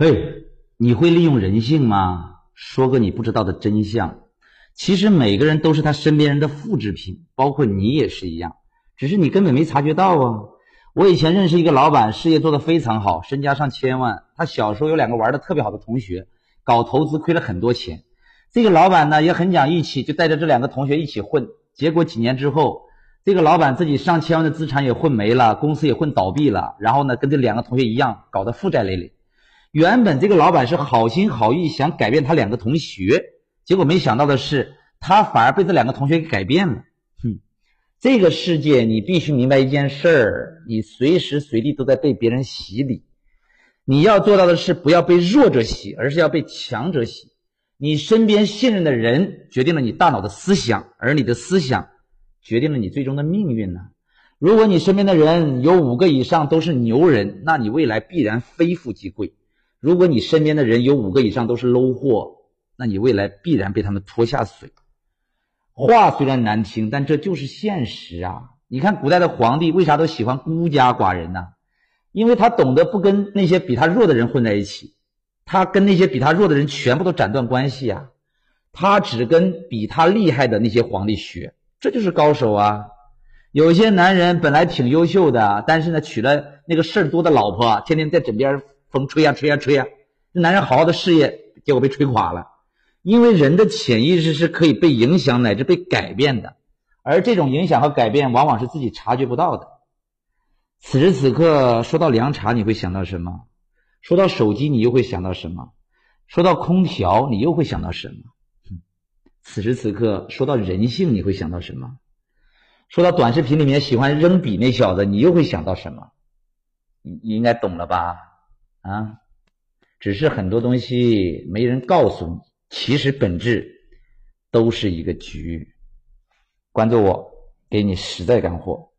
嘿，你会利用人性吗？说个你不知道的真相。其实每个人都是他身边人的复制品，包括你也是一样，只是你根本没察觉到啊。我以前认识一个老板，事业做得非常好，身家上千万。他小时候有两个玩的特别好的同学，搞投资亏了很多钱。这个老板呢也很讲义气，就带着这两个同学一起混。结果几年之后，这个老板自己上千万的资产也混没了，公司也混倒闭了。然后呢，跟这两个同学一样，搞得负债累累。原本这个老板是好心好意想改变他两个同学。结果没想到的是，他反而被这两个同学给改变了。哼，这个世界你必须明白一件事儿：你随时随地都在被别人洗礼。你要做到的是不要被弱者洗，而是要被强者洗。你身边信任的人决定了你大脑的思想，而你的思想决定了你最终的命运呢。如果你身边的人有五个以上都是牛人，那你未来必然非富即贵；如果你身边的人有五个以上都是 low 货，那你未来必然被他们拖下水。话虽然难听，但这就是现实啊！你看古代的皇帝为啥都喜欢孤家寡人呢？因为他懂得不跟那些比他弱的人混在一起，他跟那些比他弱的人全部都斩断关系啊！他只跟比他厉害的那些皇帝学，这就是高手啊！有些男人本来挺优秀的，但是呢，娶了那个事儿多的老婆，天天在枕边风吹呀吹呀吹呀，这男人好好的事业结果被吹垮了。因为人的潜意识是可以被影响乃至被改变的，而这种影响和改变往往是自己察觉不到的。此时此刻说到凉茶，你会想到什么？说到手机，你又会想到什么？说到空调，你又会想到什么？此时此刻说到人性，你会想到什么？说到短视频里面喜欢扔笔那小子，你又会想到什么？你你应该懂了吧？啊，只是很多东西没人告诉你。其实本质都是一个局。关注我，给你实在干货。